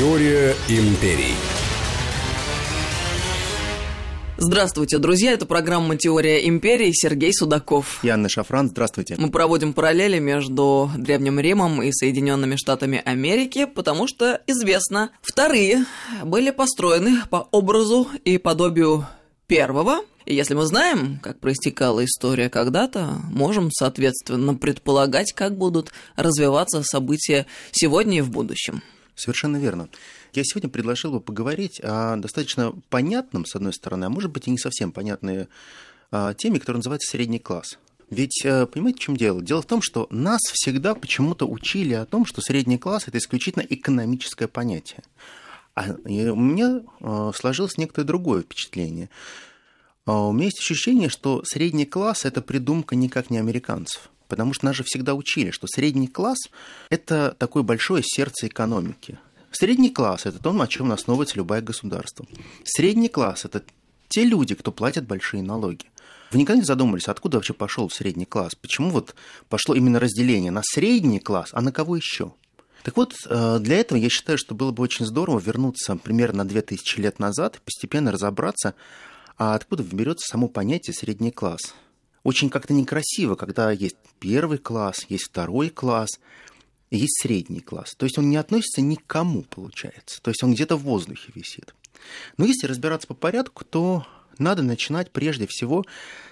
Теория империй. Здравствуйте, друзья. Это программа «Теория империи». Сергей Судаков. И Анна Шафран. Здравствуйте. Мы проводим параллели между Древним Римом и Соединенными Штатами Америки, потому что, известно, вторые были построены по образу и подобию первого. И если мы знаем, как проистекала история когда-то, можем, соответственно, предполагать, как будут развиваться события сегодня и в будущем. Совершенно верно. Я сегодня предложил бы поговорить о достаточно понятном, с одной стороны, а может быть и не совсем понятной а, теме, которая называется средний класс. Ведь, э, понимаете, в чем дело? Дело в том, что нас всегда почему-то учили о том, что средний класс это исключительно экономическое понятие. А у меня э, сложилось некоторое другое впечатление. А, у меня есть ощущение, что средний класс это придумка никак не американцев. Потому что нас же всегда учили, что средний класс – это такое большое сердце экономики. Средний класс – это то, на чем основывается любое государство. Средний класс – это те люди, кто платят большие налоги. Вы никогда не задумывались, откуда вообще пошел средний класс? Почему вот пошло именно разделение на средний класс, а на кого еще? Так вот, э, для этого я считаю, что было бы очень здорово вернуться примерно на 2000 лет назад и постепенно разобраться, а откуда берется само понятие средний класс – очень как-то некрасиво, когда есть первый класс, есть второй класс, есть средний класс. То есть он не относится ни к кому, получается. То есть он где-то в воздухе висит. Но если разбираться по порядку, то надо начинать прежде всего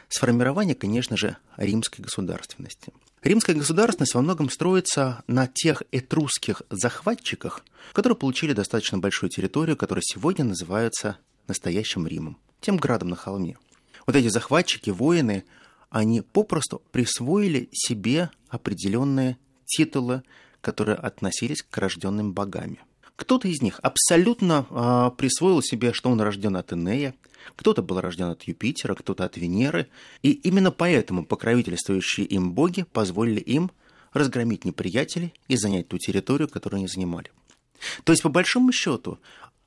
с формирования, конечно же, римской государственности. Римская государственность во многом строится на тех этрусских захватчиках, которые получили достаточно большую территорию, которая сегодня называется настоящим Римом, тем градом на холме. Вот эти захватчики, воины, они попросту присвоили себе определенные титулы, которые относились к рожденным богами. Кто-то из них абсолютно э, присвоил себе, что он рожден от Инея, кто-то был рожден от Юпитера, кто-то от Венеры, и именно поэтому покровительствующие им боги позволили им разгромить неприятелей и занять ту территорию, которую они занимали. То есть, по большому счету,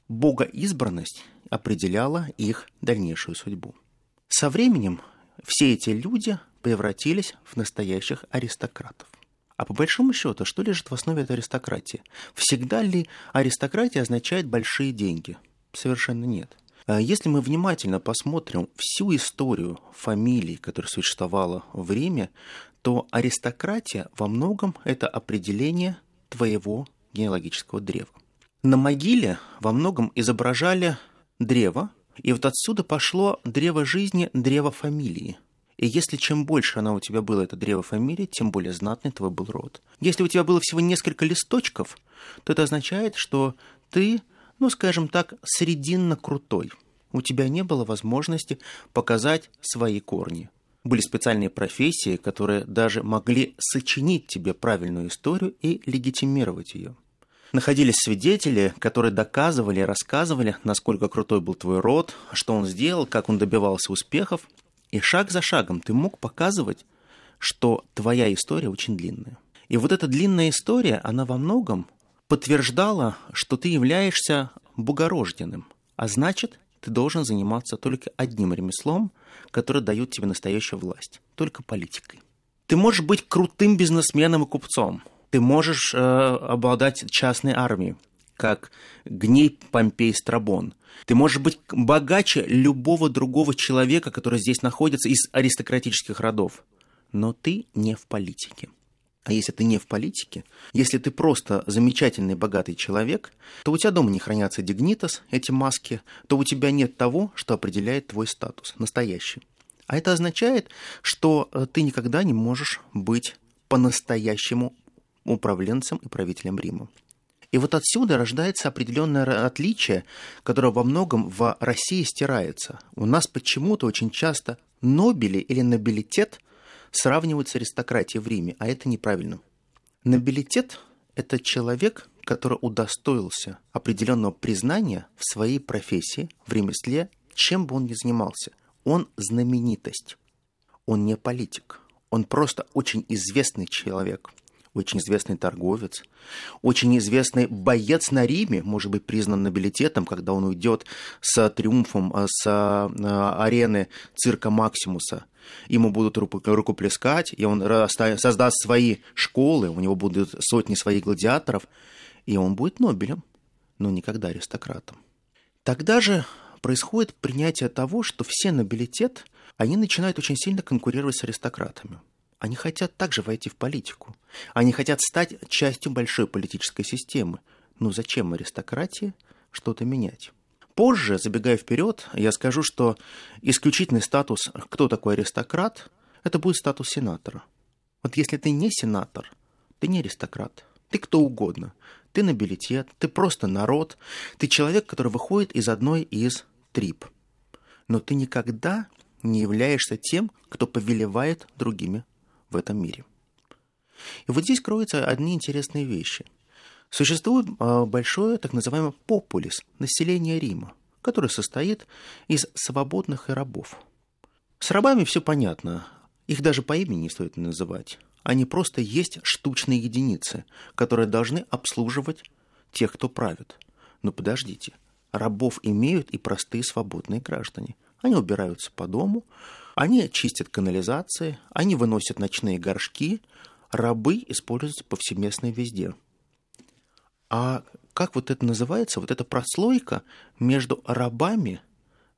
богоизбранность определяла их дальнейшую судьбу. Со временем все эти люди превратились в настоящих аристократов. А по большому счету, что лежит в основе этой аристократии? Всегда ли аристократия означает большие деньги? Совершенно нет. А если мы внимательно посмотрим всю историю фамилий, которая существовала в Риме, то аристократия во многом это определение твоего генеалогического древа. На могиле во многом изображали древо, и вот отсюда пошло древо жизни, древо фамилии. И если чем больше она у тебя было, это древо фамилии, тем более знатный твой был род. Если у тебя было всего несколько листочков, то это означает, что ты, ну, скажем так, срединно крутой. У тебя не было возможности показать свои корни. Были специальные профессии, которые даже могли сочинить тебе правильную историю и легитимировать ее находились свидетели, которые доказывали, рассказывали, насколько крутой был твой род, что он сделал, как он добивался успехов. И шаг за шагом ты мог показывать, что твоя история очень длинная. И вот эта длинная история, она во многом подтверждала, что ты являешься богорожденным, а значит, ты должен заниматься только одним ремеслом, которое дает тебе настоящую власть, только политикой. Ты можешь быть крутым бизнесменом и купцом, ты можешь э, обладать частной армией, как Гней Помпей Страбон. Ты можешь быть богаче любого другого человека, который здесь находится из аристократических родов. Но ты не в политике. А если ты не в политике, если ты просто замечательный богатый человек, то у тебя дома не хранятся дигнитас, эти маски, то у тебя нет того, что определяет твой статус, настоящий. А это означает, что э, ты никогда не можешь быть по-настоящему управленцем и правителем Рима. И вот отсюда рождается определенное отличие, которое во многом в России стирается. У нас почему-то очень часто нобели или нобилитет сравнивают с аристократией в Риме, а это неправильно. Нобилитет – это человек, который удостоился определенного признания в своей профессии, в ремесле, чем бы он ни занимался. Он знаменитость, он не политик, он просто очень известный человек – очень известный торговец, очень известный боец на Риме, может быть признан нобилитетом, когда он уйдет с триумфом э, с э, арены цирка Максимуса. Ему будут рукоплескать, и он создаст свои школы, у него будут сотни своих гладиаторов, и он будет Нобелем. но никогда аристократом. Тогда же происходит принятие того, что все нобилитет, они начинают очень сильно конкурировать с аристократами. Они хотят также войти в политику. Они хотят стать частью большой политической системы. Ну зачем аристократии что-то менять? Позже, забегая вперед, я скажу, что исключительный статус, кто такой аристократ, это будет статус сенатора. Вот если ты не сенатор, ты не аристократ, ты кто угодно. Ты нобилитет, ты просто народ, ты человек, который выходит из одной из трип. Но ты никогда не являешься тем, кто повелевает другими в этом мире. И вот здесь кроются одни интересные вещи. Существует а, большое так называемое популис, население Рима, которое состоит из свободных и рабов. С рабами все понятно, их даже по имени не стоит называть. Они просто есть штучные единицы, которые должны обслуживать тех, кто правит. Но подождите, рабов имеют и простые свободные граждане. Они убираются по дому, они чистят канализации, они выносят ночные горшки, рабы используются повсеместно везде. А как вот это называется, вот эта прослойка между рабами,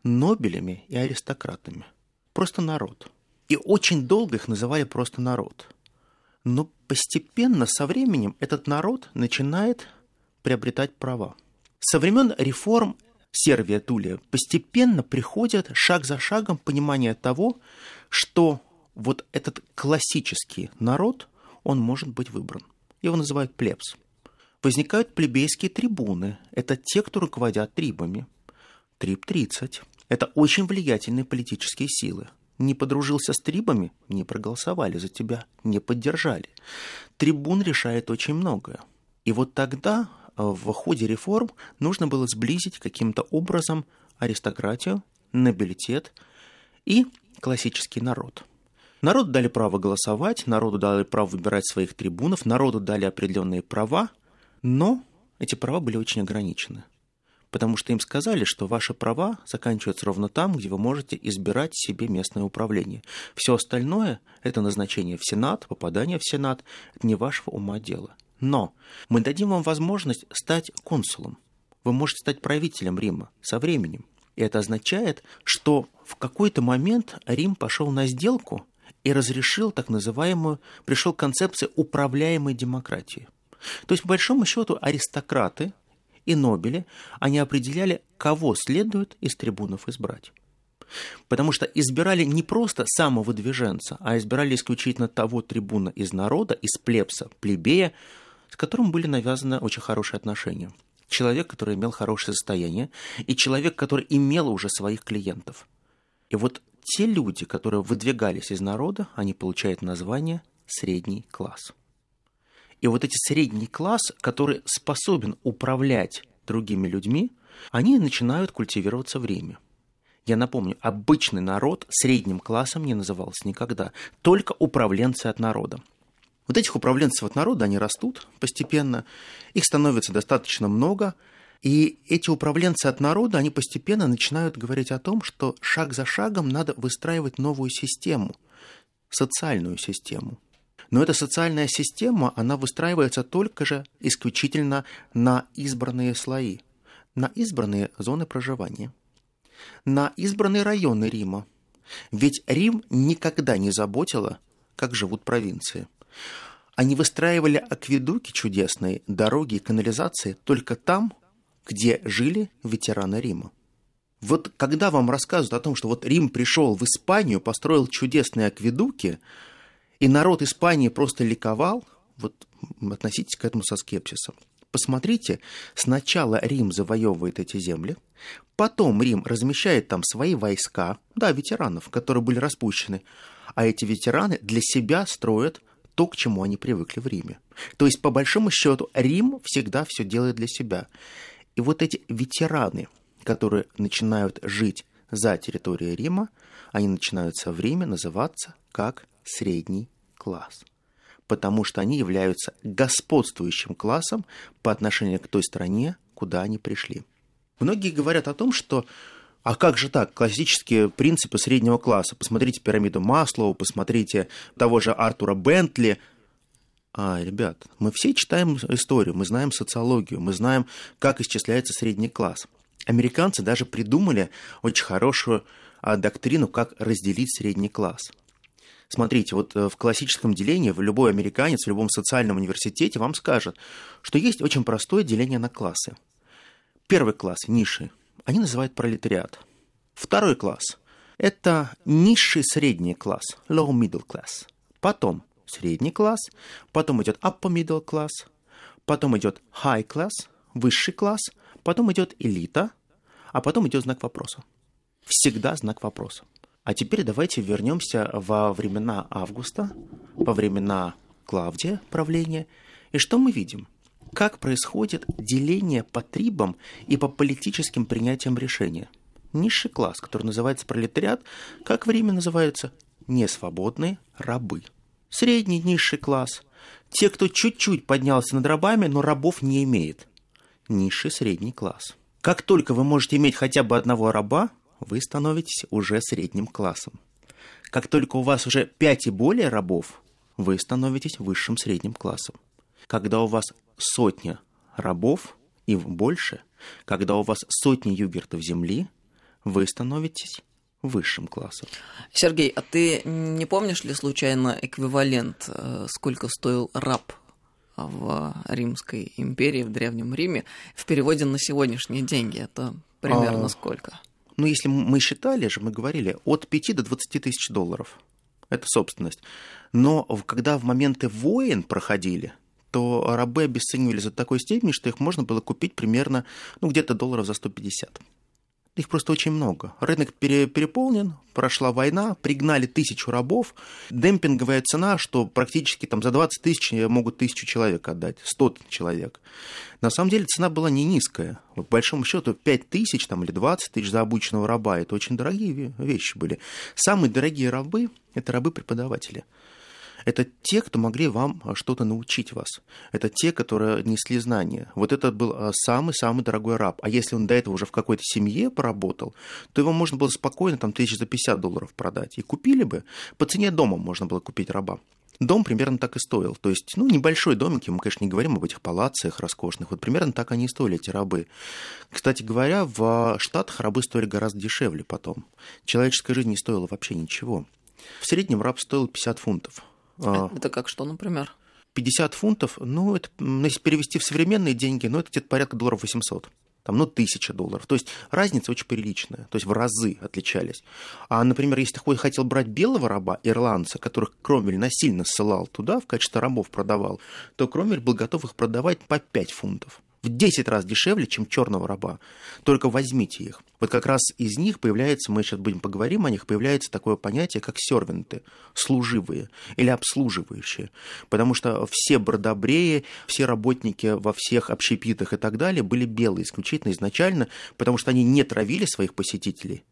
нобелями и аристократами? Просто народ. И очень долго их называли просто народ. Но постепенно, со временем, этот народ начинает приобретать права. Со времен реформ Сервия Тулия постепенно приходит шаг за шагом понимание того, что вот этот классический народ, он может быть выбран. Его называют плебс. Возникают плебейские трибуны. Это те, кто руководят трибами. Триб 30. Это очень влиятельные политические силы не подружился с трибами, не проголосовали за тебя, не поддержали. Трибун решает очень многое. И вот тогда в ходе реформ нужно было сблизить каким-то образом аристократию, нобилитет и классический народ. Народу дали право голосовать, народу дали право выбирать своих трибунов, народу дали определенные права, но эти права были очень ограничены потому что им сказали, что ваши права заканчиваются ровно там, где вы можете избирать себе местное управление. Все остальное – это назначение в Сенат, попадание в Сенат – это не вашего ума дело. Но мы дадим вам возможность стать консулом. Вы можете стать правителем Рима со временем. И это означает, что в какой-то момент Рим пошел на сделку и разрешил так называемую, пришел к концепции управляемой демократии. То есть, по большому счету, аристократы – и Нобели, они определяли, кого следует из трибунов избрать. Потому что избирали не просто самого движенца, а избирали исключительно того трибуна из народа, из плебса, плебея, с которым были навязаны очень хорошие отношения. Человек, который имел хорошее состояние, и человек, который имел уже своих клиентов. И вот те люди, которые выдвигались из народа, они получают название средний класс. И вот эти средний класс, который способен управлять другими людьми, они начинают культивироваться в Риме. Я напомню, обычный народ средним классом не назывался никогда, только управленцы от народа. Вот этих управленцев от народа, они растут постепенно, их становится достаточно много, и эти управленцы от народа, они постепенно начинают говорить о том, что шаг за шагом надо выстраивать новую систему, социальную систему. Но эта социальная система, она выстраивается только же исключительно на избранные слои, на избранные зоны проживания, на избранные районы Рима. Ведь Рим никогда не заботило, как живут провинции. Они выстраивали акведуки чудесные, дороги и канализации только там, где жили ветераны Рима. Вот когда вам рассказывают о том, что вот Рим пришел в Испанию, построил чудесные акведуки, и народ Испании просто ликовал, вот относитесь к этому со скепсисом. Посмотрите, сначала Рим завоевывает эти земли, потом Рим размещает там свои войска, да, ветеранов, которые были распущены, а эти ветераны для себя строят то, к чему они привыкли в Риме. То есть, по большому счету, Рим всегда все делает для себя. И вот эти ветераны, которые начинают жить за территорией Рима, они начинают со времени называться как средний класс, потому что они являются господствующим классом по отношению к той стране, куда они пришли. Многие говорят о том, что а как же так? Классические принципы среднего класса. Посмотрите пирамиду Маслоу, посмотрите того же Артура Бентли. А, ребят, мы все читаем историю, мы знаем социологию, мы знаем, как исчисляется средний класс. Американцы даже придумали очень хорошую а, доктрину, как разделить средний класс. Смотрите, вот э, в классическом делении любой американец в любом социальном университете вам скажет, что есть очень простое деление на классы. Первый класс, ниши, они называют пролетариат. Второй класс – это низший средний класс, low middle class. Потом средний класс, потом идет upper middle class, потом идет high class, высший класс, потом идет элита, а потом идет знак вопроса. Всегда знак вопроса. А теперь давайте вернемся во времена Августа, во времена Клавдия правления. И что мы видим? Как происходит деление по трибам и по политическим принятиям решения? Низший класс, который называется пролетариат, как время называются несвободные рабы. Средний низший класс – те, кто чуть-чуть поднялся над рабами, но рабов не имеет. Низший средний класс. Как только вы можете иметь хотя бы одного раба, вы становитесь уже средним классом. Как только у вас уже 5 и более рабов, вы становитесь высшим средним классом. Когда у вас сотня рабов и больше, когда у вас сотни югертов земли, вы становитесь высшим классом. Сергей, а ты не помнишь ли случайно эквивалент, э, сколько стоил раб в Римской империи, в Древнем Риме, в переводе на сегодняшние деньги? Это примерно а, сколько? Ну, если мы считали же, мы говорили, от 5 до 20 тысяч долларов. Это собственность. Но когда в моменты войн проходили, то рабы обесценивались до такой степени, что их можно было купить примерно, ну, где-то долларов за 150. Их просто очень много. Рынок пере, переполнен, прошла война, пригнали тысячу рабов. Демпинговая цена, что практически там за 20 тысяч могут тысячу человек отдать, 100 человек. На самом деле цена была не низкая. По большому счету 5 тысяч там, или 20 тысяч за обученного раба – это очень дорогие вещи были. Самые дорогие рабы – это рабы-преподаватели. Это те, кто могли вам а, что-то научить вас. Это те, которые несли знания. Вот это был а, самый-самый дорогой раб. А если он до этого уже в какой-то семье поработал, то его можно было спокойно там тысяч за 50 долларов продать. И купили бы. По цене дома можно было купить раба. Дом примерно так и стоил. То есть, ну, небольшой домик, мы, конечно, не говорим об этих палациях роскошных. Вот примерно так они и стоили, эти рабы. Кстати говоря, в Штатах рабы стоили гораздо дешевле потом. Человеческая жизнь не стоила вообще ничего. В среднем раб стоил 50 фунтов. А. Это как что, например? 50 фунтов, ну, это, если перевести в современные деньги, ну, это где-то порядка долларов 800 там, ну, тысяча долларов. То есть разница очень приличная, то есть в разы отличались. А, например, если ты хотел брать белого раба, ирландца, которых Кромвель насильно ссылал туда, в качестве рабов продавал, то Кромвель был готов их продавать по 5 фунтов в 10 раз дешевле, чем черного раба. Только возьмите их. Вот как раз из них появляется, мы сейчас будем поговорим о них, появляется такое понятие, как сервенты, служивые или обслуживающие. Потому что все бродобреи, все работники во всех общепитах и так далее были белые исключительно изначально, потому что они не травили своих посетителей,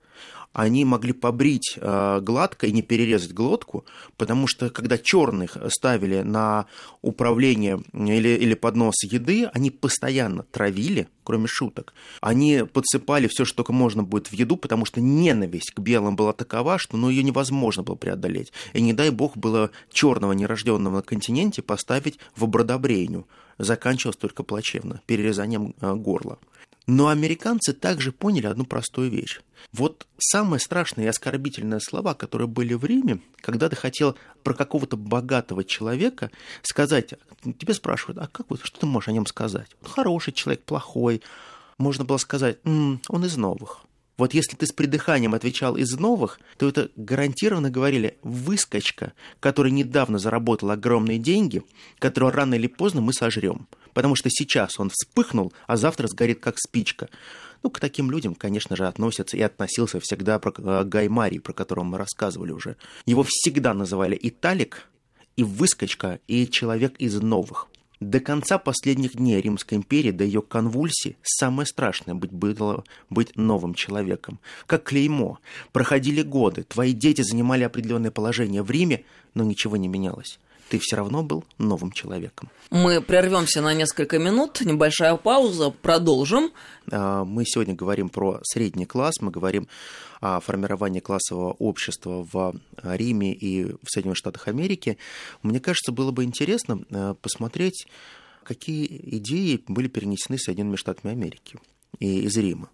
они могли побрить э, гладко и не перерезать глотку, потому что когда черных ставили на управление или, или поднос еды, они постоянно травили, кроме шуток. Они подсыпали все, что только можно будет в еду, потому что ненависть к белым была такова, что ну, ее невозможно было преодолеть. И не дай бог было черного нерожденного на континенте поставить в обродобрейню. Заканчивалось только плачевно, перерезанием э, горла. Но американцы также поняли одну простую вещь. Вот самые страшные и оскорбительные слова, которые были в Риме, когда ты хотел про какого-то богатого человека сказать, тебе спрашивают, а как вот, что ты можешь о нем сказать? Хороший человек, плохой. Можно было сказать, М, он из новых. Вот если ты с придыханием отвечал из новых, то это гарантированно говорили выскочка, который недавно заработал огромные деньги, которого рано или поздно мы сожрем. Потому что сейчас он вспыхнул, а завтра сгорит как спичка. Ну, к таким людям, конечно же, относятся и относился всегда про, э, Гай Марий, про которого мы рассказывали уже. Его всегда называли Италик, и выскочка, и человек из новых. До конца последних дней Римской империи, до ее конвульсии, самое страшное быть, было быть новым человеком. Как клеймо. Проходили годы, твои дети занимали определенное положение в Риме, но ничего не менялось. Ты все равно был новым человеком. Мы прервемся на несколько минут, небольшая пауза, продолжим. А, мы сегодня говорим про средний класс, мы говорим о формировании классового общества в Риме и в Соединенных Штатах Америки. Мне кажется, было бы интересно а, посмотреть, какие идеи были перенесены Соединенными Штатами Америки и из Рима.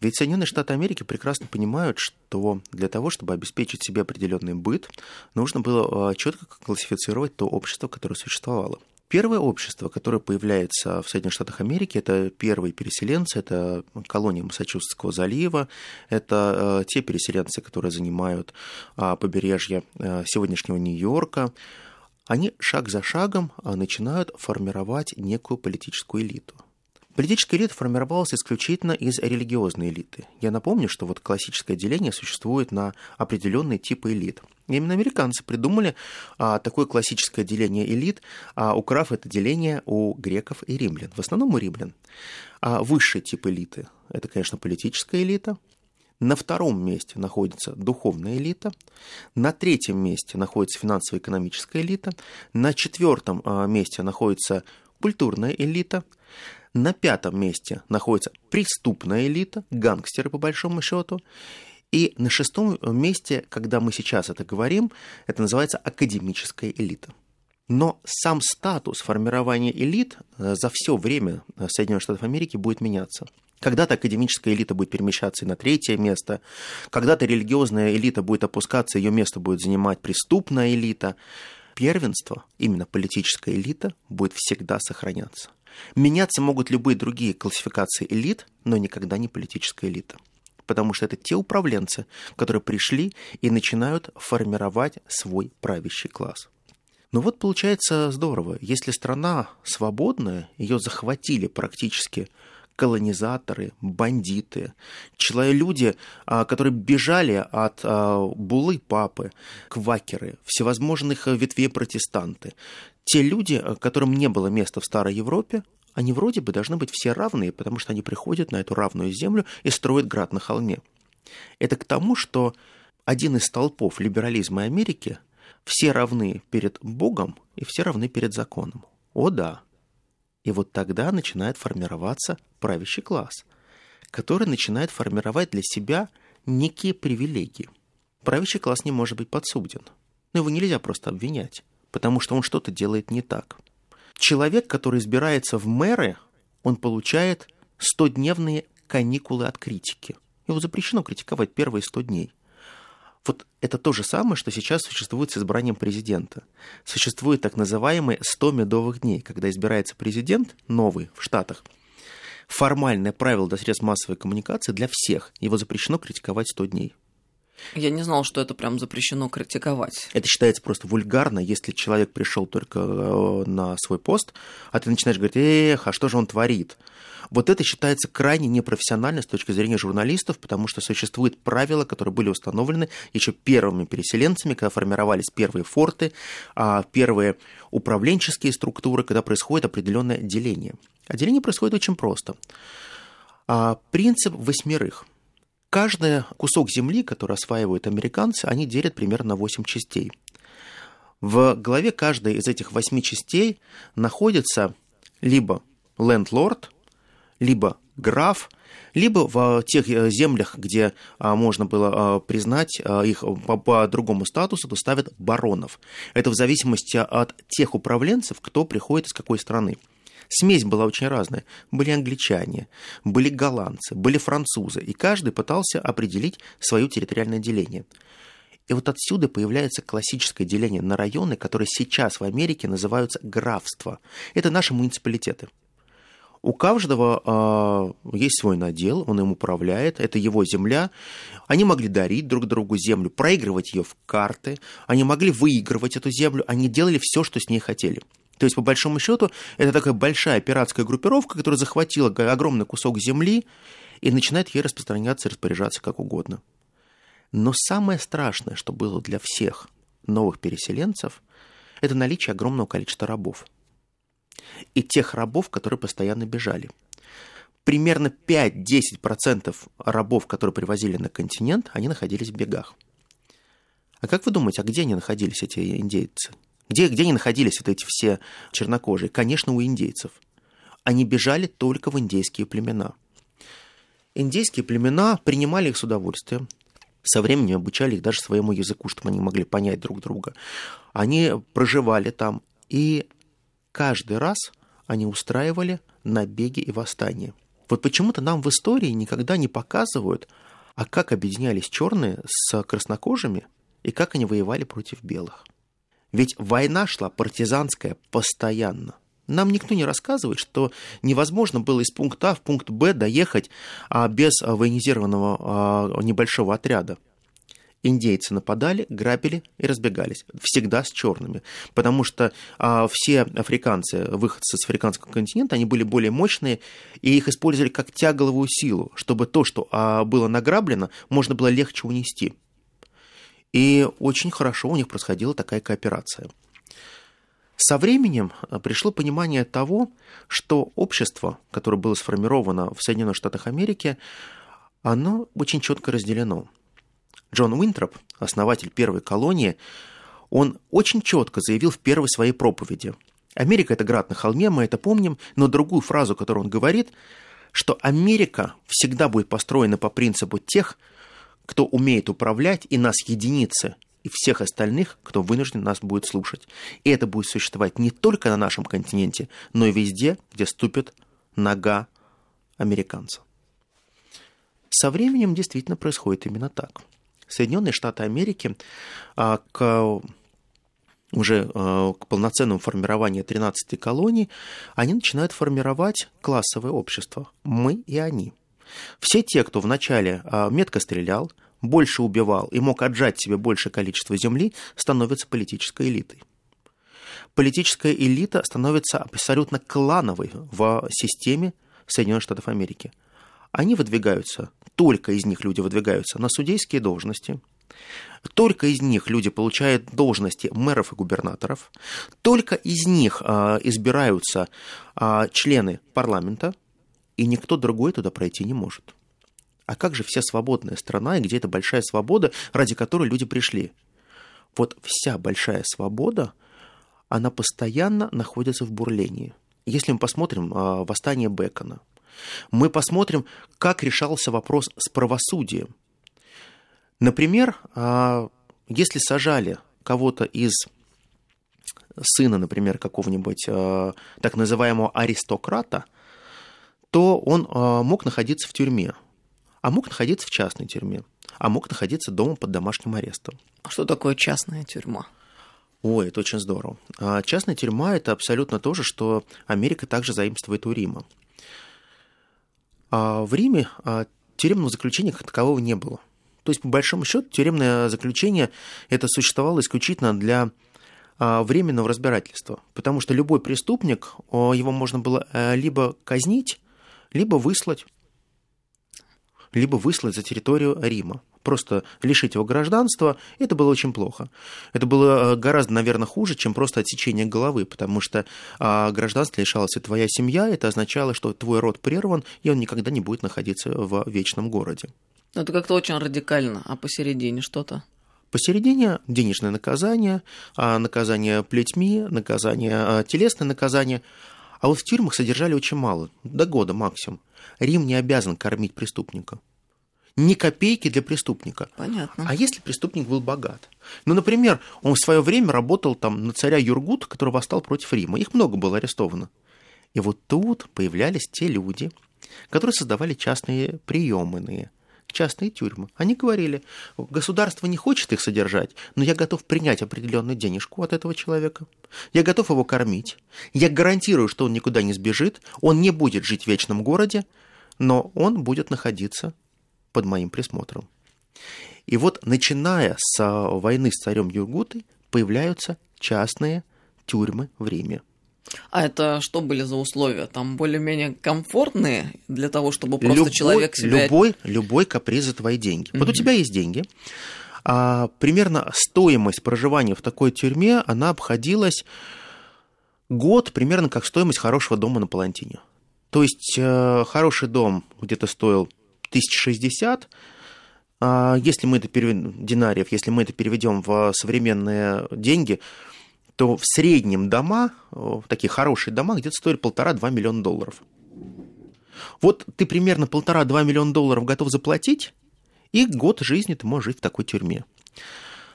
Ведь Соединенные Штаты Америки прекрасно понимают, что для того, чтобы обеспечить себе определенный быт, нужно было а, четко классифицировать то общество, которое существовало. Первое общество, которое появляется в Соединенных Штатах Америки, это первые переселенцы, это колония Массачусетского залива, это а, те переселенцы, которые занимают а, побережье сегодняшнего Нью-Йорка. Они шаг за шагом начинают формировать некую политическую элиту – Политическая элита формировалась исключительно из религиозной элиты. Я напомню, что вот классическое деление существует на определенные типы элит. И именно американцы придумали а, такое классическое деление элит, а, украв это деление у греков и римлян, в основном у римлян. А высший тип элиты – это, конечно, политическая элита, на втором месте находится духовная элита, на третьем месте находится финансово-экономическая элита, на четвертом а, месте находится культурная элита, на пятом месте находится преступная элита, гангстеры по большому счету. И на шестом месте, когда мы сейчас это говорим, это называется академическая элита. Но сам статус формирования элит э, за все время э, Соединенных Штатов Америки будет меняться. Когда-то академическая элита будет перемещаться и на третье место, когда-то религиозная элита будет опускаться, ее место будет занимать преступная элита. Первенство, именно политическая элита, будет всегда сохраняться. Меняться могут любые другие классификации элит, но никогда не политическая элита. Потому что это те управленцы, которые пришли и начинают формировать свой правящий класс. Ну вот получается здорово. Если страна свободная, ее захватили практически колонизаторы, бандиты, люди, а, которые бежали от а, булы папы, квакеры, всевозможных ветвей протестанты, те люди, э, которым не было места в Старой Европе, они вроде бы должны быть все равные, потому что они приходят на эту равную землю и строят град на холме. Это к тому, что один из столпов либерализма Америки – все равны перед Богом и все равны перед законом. О да. И вот тогда начинает формироваться правящий класс, который начинает формировать для себя некие привилегии. Правящий класс не может быть подсуден. Но его нельзя просто обвинять потому что он что-то делает не так. Человек, который избирается в мэры, он получает 100-дневные каникулы от критики. Его запрещено критиковать первые 100 дней. Вот это то же самое, что сейчас существует с избранием президента. Существует так называемые 100 медовых дней, когда избирается президент новый в Штатах. Формальное правило для средств массовой коммуникации для всех. Его запрещено критиковать 100 дней. Я не знал, что это прям запрещено критиковать. Это считается просто вульгарно, если человек пришел только э, на свой пост, а ты начинаешь говорить, эх, а что же он творит? Вот это считается крайне непрофессионально с точки зрения журналистов, потому что существуют правила, которые были установлены еще первыми переселенцами, когда формировались первые форты, а первые управленческие структуры, когда происходит определенное деление. А деление происходит очень просто. А принцип восьмерых – Каждый кусок земли, который осваивают американцы, они делят примерно на 8 частей. В голове каждой из этих восьми частей находится либо лендлорд, либо граф, либо в тех э, землях, где а, можно было а, признать а, их по, по другому статусу, то ставят баронов. Это в зависимости от тех управленцев, кто приходит из какой страны. Смесь была очень разная. Были англичане, были голландцы, были французы, и каждый пытался определить свое территориальное деление. И вот отсюда появляется классическое деление на районы, которые сейчас в Америке называются графства. Это наши муниципалитеты. У каждого э, есть свой надел, он им управляет, это его земля. Они могли дарить друг другу землю, проигрывать ее в карты, они могли выигрывать эту землю, они делали все, что с ней хотели. То есть, по большому счету, это такая большая пиратская группировка, которая захватила огромный кусок земли и начинает ей распространяться и распоряжаться как угодно. Но самое страшное, что было для всех новых переселенцев, это наличие огромного количества рабов. И тех рабов, которые постоянно бежали. Примерно 5-10% рабов, которые привозили на континент, они находились в бегах. А как вы думаете, а где они находились, эти индейцы? Где, где они находились, вот эти все чернокожие? Конечно, у индейцев. Они бежали только в индейские племена. Индейские племена принимали их с удовольствием. Со временем обучали их даже своему языку, чтобы они могли понять друг друга. Они проживали там, и каждый раз они устраивали набеги и восстания. Вот почему-то нам в истории никогда не показывают, а как объединялись черные с краснокожими и как они воевали против белых. Ведь война шла партизанская постоянно. Нам никто не рассказывает, что невозможно было из пункта А в пункт Б доехать а, без военизированного а, небольшого отряда. Индейцы нападали, грабили и разбегались. Всегда с черными. Потому что а, все африканцы, выходцы с африканского континента, они были более мощные, и их использовали как тягловую силу, чтобы то, что а, было награблено, можно было легче унести. И очень хорошо у них происходила такая кооперация. Со временем э, пришло понимание того, что общество, которое было сформировано в Соединенных Штатах Америки, оно очень четко разделено. Джон Уинтроп, основатель первой колонии, он очень четко заявил в первой своей проповеди. Америка – это град на холме, мы это помним, но другую фразу, которую он говорит, что Америка всегда будет построена по принципу тех, кто умеет управлять, и нас единицы, и всех остальных, кто вынужден нас будет слушать. И это будет существовать не только на нашем континенте, но и везде, где ступит нога американца. Со временем действительно происходит именно так. Соединенные Штаты Америки а, к уже а, к полноценному формированию 13-й колонии, они начинают формировать классовое общество. Мы и они. Все те, кто вначале а, метко стрелял, больше убивал и мог отжать себе большее количество земли, становятся политической элитой. Политическая элита становится абсолютно клановой в системе Соединенных Штатов Америки. Они выдвигаются, только из них люди выдвигаются на судейские должности, только из них люди получают должности мэров и губернаторов, только из них э, избираются э, члены парламента, и никто другой туда пройти не может. А как же вся свободная страна, и где эта большая свобода, ради которой люди пришли? Вот вся большая свобода, она постоянно находится в бурлении. Если мы посмотрим а, восстание Бекона, мы посмотрим, как решался вопрос с правосудием. Например, а, если сажали кого-то из сына, например, какого-нибудь а, так называемого аристократа, то он а, мог находиться в тюрьме а мог находиться в частной тюрьме, а мог находиться дома под домашним арестом. А что такое частная тюрьма? Ой, это очень здорово. А частная тюрьма – это абсолютно то же, что Америка также заимствует у Рима. А в Риме тюремного заключения как такового не было. То есть, по большому счету, тюремное заключение это существовало исключительно для временного разбирательства, потому что любой преступник, его можно было э, либо казнить, либо выслать либо выслать за территорию Рима. Просто лишить его гражданства, это было очень плохо. Это было э, гораздо, наверное, хуже, чем просто отсечение головы, потому что а, гражданство лишалось и твоя семья, это означало, что твой род прерван, и он никогда не будет находиться в вечном городе. Ну, это как-то очень радикально, а посередине что-то? Посередине денежное наказание, а, наказание плетьми, наказание, а, телесное наказание. А вот в тюрьмах содержали очень мало, до года максимум. Рим не обязан кормить преступника. Ни копейки для преступника. Понятно. А если преступник был богат? Ну, например, он в свое время работал там на царя Юргут, который восстал против Рима. Их много было арестовано. И вот тут появлялись те люди, которые создавали частные приемные, частные тюрьмы. Они говорили, государство не хочет их содержать, но я готов принять определенную денежку от этого человека. Я готов его кормить. Я гарантирую, что он никуда не сбежит, он не будет жить в вечном городе, но он будет находиться под моим присмотром. И вот, начиная с а, войны с царем Юргутой, появляются частные тюрьмы в Риме. А это что были за условия? Там более-менее комфортные для того, чтобы просто любой, человек себя... Любой, любой каприз за твои деньги. Mm-hmm. Вот у тебя есть деньги. А, примерно стоимость проживания в такой тюрьме, она обходилась год примерно как стоимость хорошего дома на Палантине. То есть э, хороший дом где-то стоил 1060, а если мы это переведем, динариев, если мы это переведем в современные деньги, то в среднем дома, такие хорошие дома, где-то стоят полтора-два миллиона долларов. Вот ты примерно полтора-два миллиона долларов готов заплатить, и год жизни ты можешь жить в такой тюрьме.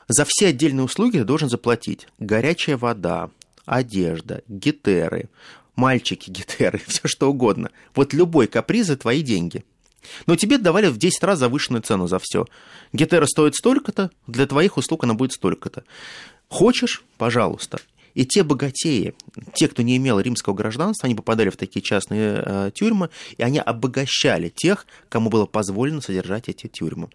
За все отдельные услуги ты должен заплатить. Горячая вода, одежда, гитеры, мальчики гитеры, все что угодно. Вот любой каприз за твои деньги. Но тебе давали в 10 раз завышенную цену за все. Гетера стоит столько-то, для твоих услуг она будет столько-то. Хочешь? Пожалуйста. И те богатеи, те, кто не имел римского гражданства, они попадали в такие частные э, тюрьмы, и они обогащали тех, кому было позволено содержать эти тюрьмы.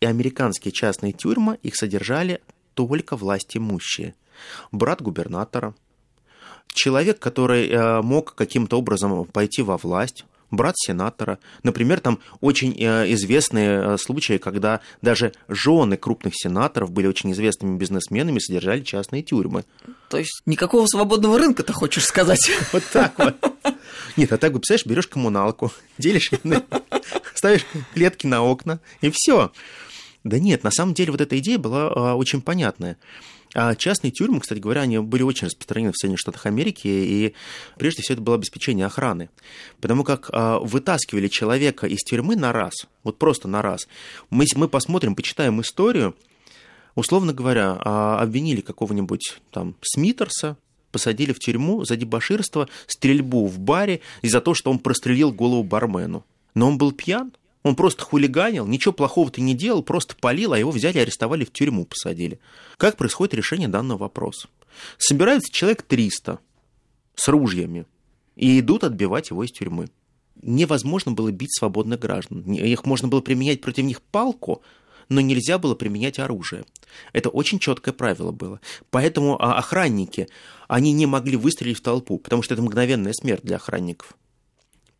И американские частные тюрьмы, их содержали только власть имущие. Брат губернатора, человек, который э, мог каким-то образом пойти во власть, брат сенатора. Например, там очень э, известные э, случаи, когда даже жены крупных сенаторов были очень известными бизнесменами, содержали частные тюрьмы. То есть никакого свободного рынка, ты хочешь сказать? Вот так вот. Нет, а так бы, представляешь, берешь коммуналку, делишь, ставишь клетки на окна, и все. Да нет, на самом деле вот эта идея была а, очень понятная. А частные тюрьмы, кстати говоря, они были очень распространены в Соединенных Штатах Америки, и прежде всего это было обеспечение охраны. Потому как а, вытаскивали человека из тюрьмы на раз, вот просто на раз. Мы, мы посмотрим, почитаем историю, условно говоря, а, обвинили какого-нибудь там Смитерса, посадили в тюрьму за дебоширство, стрельбу в баре и за то, что он прострелил голову бармену. Но он был пьян, он просто хулиганил, ничего плохого-то не делал, просто полил, а его взяли, арестовали, в тюрьму посадили. Как происходит решение данного вопроса? Собираются человек 300 с ружьями и идут отбивать его из тюрьмы. Невозможно было бить свободных граждан. Их можно было применять против них палку, но нельзя было применять оружие. Это очень четкое правило было. Поэтому а, охранники, они не могли выстрелить в толпу, потому что это мгновенная смерть для охранников.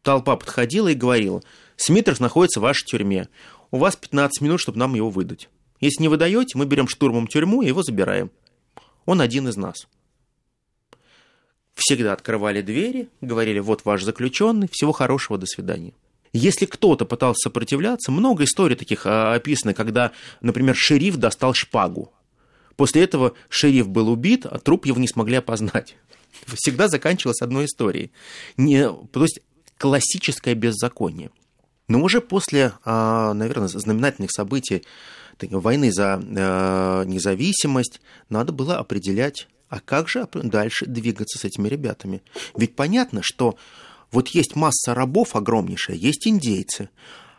Толпа подходила и говорила – Смитерс находится в вашей тюрьме. У вас 15 минут, чтобы нам его выдать. Если не выдаете, мы берем штурмом тюрьму и его забираем. Он один из нас. Всегда открывали двери, говорили, вот ваш заключенный, всего хорошего, до свидания. Если кто-то пытался сопротивляться, много историй таких а, описано, когда, например, шериф достал шпагу. После этого шериф был убит, а труп его не смогли опознать. Всегда заканчивалось одной историей. Не, то есть классическое беззаконие. Но уже после, а, наверное, знаменательных событий войны за э, независимость надо было определять, а как же дальше двигаться с этими ребятами. Ведь понятно, что вот есть масса рабов огромнейшая, есть индейцы,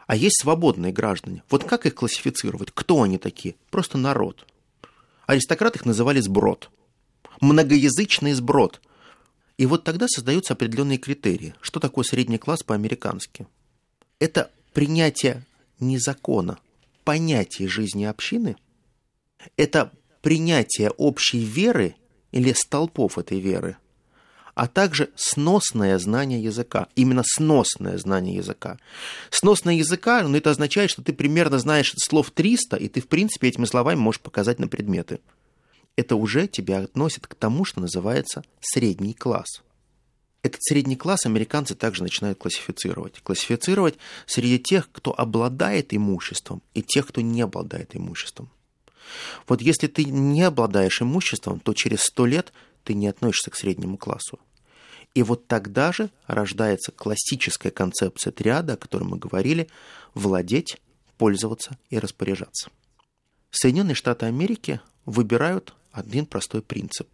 а есть свободные граждане. Вот как их классифицировать? Кто они такие? Просто народ. Аристократы их называли сброд. Многоязычный сброд. И вот тогда создаются определенные критерии. Что такое средний класс по-американски? Это принятие не закона, понятия жизни общины, это принятие общей веры или столпов этой веры, а также сносное знание языка. Именно сносное знание языка. Сносное языка, ну, это означает, что ты примерно знаешь слов 300, и ты, в принципе, этими словами можешь показать на предметы. Это уже тебя относит к тому, что называется средний класс – этот средний класс американцы также начинают классифицировать. Классифицировать среди тех, кто обладает имуществом, и тех, кто не обладает имуществом. Вот если ты не обладаешь имуществом, то через сто лет ты не относишься к среднему классу. И вот тогда же рождается классическая концепция триада, о которой мы говорили, владеть, пользоваться и распоряжаться. Соединенные Штаты Америки выбирают один простой принцип.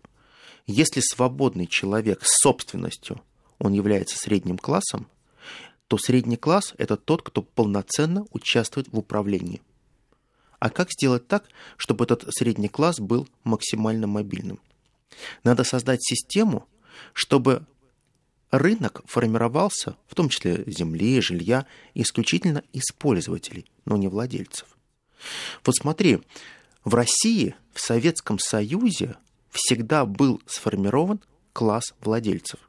Если свободный человек с собственностью, он является средним классом, то средний класс – это тот, кто полноценно участвует в управлении. А как сделать так, чтобы этот средний класс был максимально мобильным? Надо создать систему, чтобы рынок формировался, в том числе земли, жилья, исключительно из пользователей, но не владельцев. Вот смотри, в России, в Советском Союзе всегда был сформирован класс владельцев.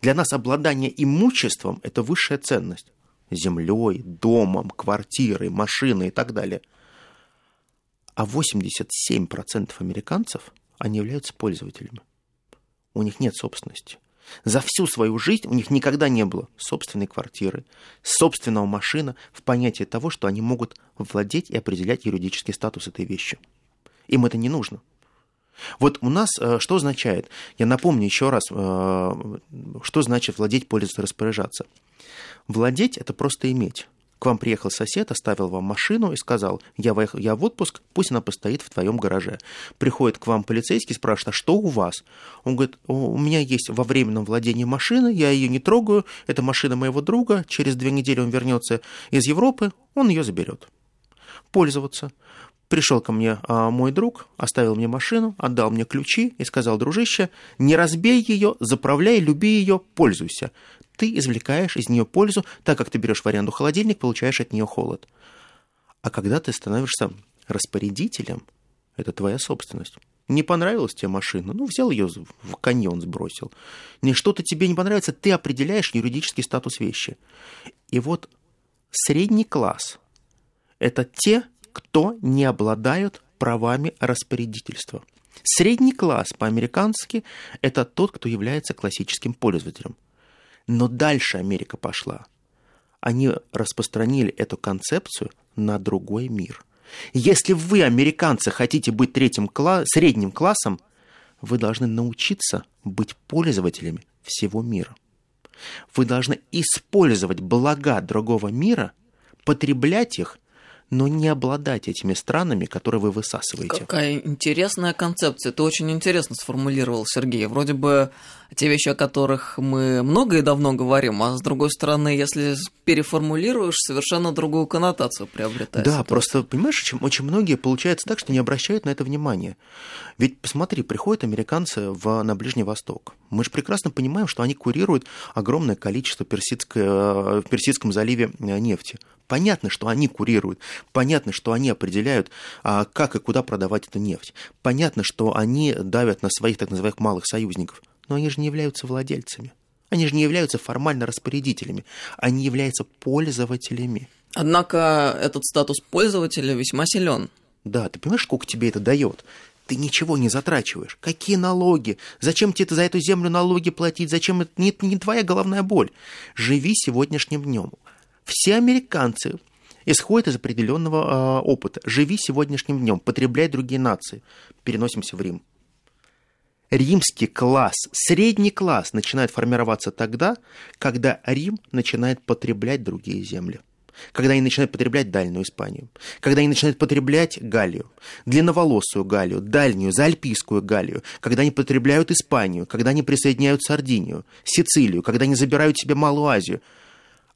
Для нас обладание имуществом – это высшая ценность. Землей, домом, квартирой, машиной и так далее. А 87% американцев, они являются пользователями. У них нет собственности. За всю свою жизнь у них никогда не было собственной квартиры, собственного машина в понятии того, что они могут владеть и определять юридический статус этой вещи. Им это не нужно – Вот у нас э, что означает? Я напомню еще раз, э, что значит владеть, пользоваться, распоряжаться. Владеть – это просто иметь. К вам приехал сосед, оставил вам машину и сказал, я, в, я в отпуск, пусть она постоит в твоем гараже. Приходит к вам полицейский, спрашивает, а что у вас? Он говорит, у меня есть во временном владении машины, я ее не трогаю, это машина моего друга, через две недели он вернется из Европы, он ее заберет. Пользоваться. Пришел ко мне а, мой друг, оставил мне машину, отдал мне ключи и сказал, дружище, не разбей ее, заправляй, люби ее, пользуйся ты извлекаешь из нее пользу, так как ты берешь в аренду холодильник, получаешь от нее холод. А когда ты становишься распорядителем, это твоя собственность. Не понравилась тебе машина, ну, взял ее в каньон сбросил. Не что-то тебе не понравится, ты определяешь юридический статус вещи. И вот средний класс – это те, кто не обладают правами распорядительства. Средний класс по-американски – это тот, кто является классическим пользователем – но дальше Америка пошла. Они распространили эту концепцию на другой мир. Если вы, американцы, хотите быть третьим класс, средним классом, вы должны научиться быть пользователями всего мира. Вы должны использовать блага другого мира, потреблять их но не обладать этими странами, которые вы высасываете. Какая интересная концепция. Ты очень интересно сформулировал, Сергей. Вроде бы те вещи, о которых мы много и давно говорим, а с другой стороны, если переформулируешь, совершенно другую коннотацию приобретает. Да, просто, понимаешь, очень, очень многие получается так, что не обращают на это внимания. Ведь, посмотри, приходят американцы в, на Ближний Восток. Мы же прекрасно понимаем, что они курируют огромное количество персидской, в Персидском заливе э, нефти. Понятно, что они курируют, понятно, что они определяют, а, как и куда продавать эту нефть. Понятно, что они давят на своих так называемых малых союзников, но они же не являются владельцами. Они же не являются формально распорядителями, они являются пользователями. Однако этот статус пользователя весьма силен. Да, ты понимаешь, сколько тебе это дает? Ты ничего не затрачиваешь. Какие налоги? Зачем тебе за эту землю налоги платить? Зачем это не, не твоя головная боль? Живи сегодняшним днем. Все американцы исходят из определенного э, опыта. Живи сегодняшним днем, потребляй другие нации. Переносимся в Рим. Римский класс, средний класс начинает формироваться тогда, когда Рим начинает потреблять другие земли. Когда они начинают потреблять дальнюю Испанию, когда они начинают потреблять Галлию, длинноволосую Галлию, дальнюю, заальпийскую Галлию, когда они потребляют Испанию, когда они присоединяют Сардинию, Сицилию, когда они забирают себе Малую Азию –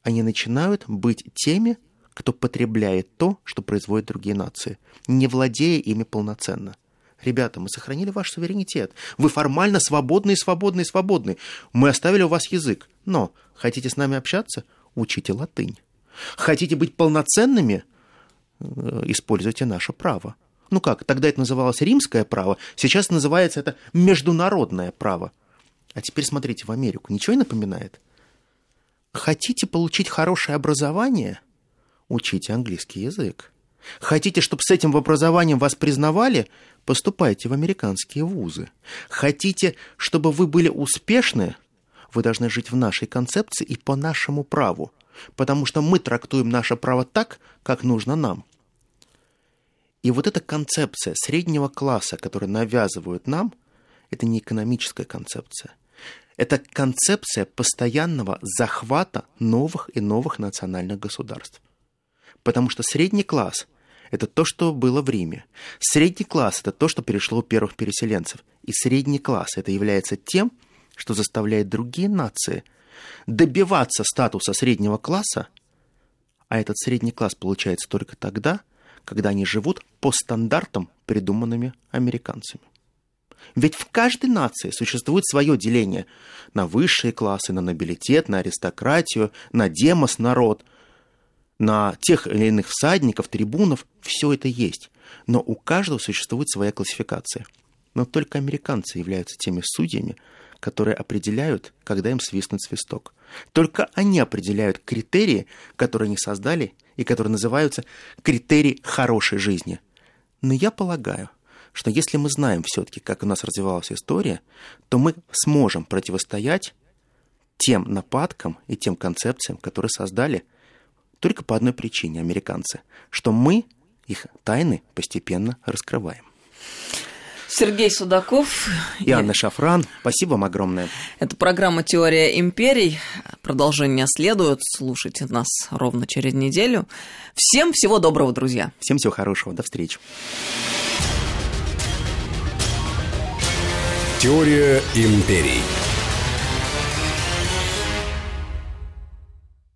они начинают быть теми, кто потребляет то, что производят другие нации, не владея ими полноценно. Ребята, мы сохранили ваш суверенитет. Вы формально свободны свободны свободны. Мы оставили у вас язык. Но хотите с нами общаться? Учите латынь. Хотите быть полноценными? Э, используйте наше право. Ну как, тогда это называлось римское право, сейчас называется это международное право. А теперь смотрите в Америку. Ничего не напоминает? Хотите получить хорошее образование? Учите английский язык. Хотите, чтобы с этим образованием вас признавали? Поступайте в американские вузы. Хотите, чтобы вы были успешны? Вы должны жить в нашей концепции и по нашему праву, потому что мы трактуем наше право так, как нужно нам. И вот эта концепция среднего класса, которую навязывают нам, это не экономическая концепция – это концепция постоянного захвата новых и новых национальных государств. Потому что средний класс – это то, что было в Риме. Средний класс – это то, что перешло у первых переселенцев. И средний класс – это является тем, что заставляет другие нации добиваться статуса среднего класса, а этот средний класс получается только тогда, когда они живут по стандартам, придуманными американцами. Ведь в каждой нации существует свое деление на высшие классы, на нобилитет, на аристократию, на демос, народ, на тех или иных всадников, трибунов. Все это есть. Но у каждого существует своя классификация. Но только американцы являются теми судьями, которые определяют, когда им свистнуть свисток. Только они определяют критерии, которые они создали и которые называются критерии хорошей жизни. Но я полагаю, что если мы знаем все-таки, как у нас развивалась история, то мы сможем противостоять тем нападкам и тем концепциям, которые создали только по одной причине американцы, что мы их тайны постепенно раскрываем. Сергей Судаков. И Анна Шафран. Спасибо вам огромное. Это программа «Теория империй». Продолжение следует. Слушайте нас ровно через неделю. Всем всего доброго, друзья. Всем всего хорошего. До встречи. Теория империй.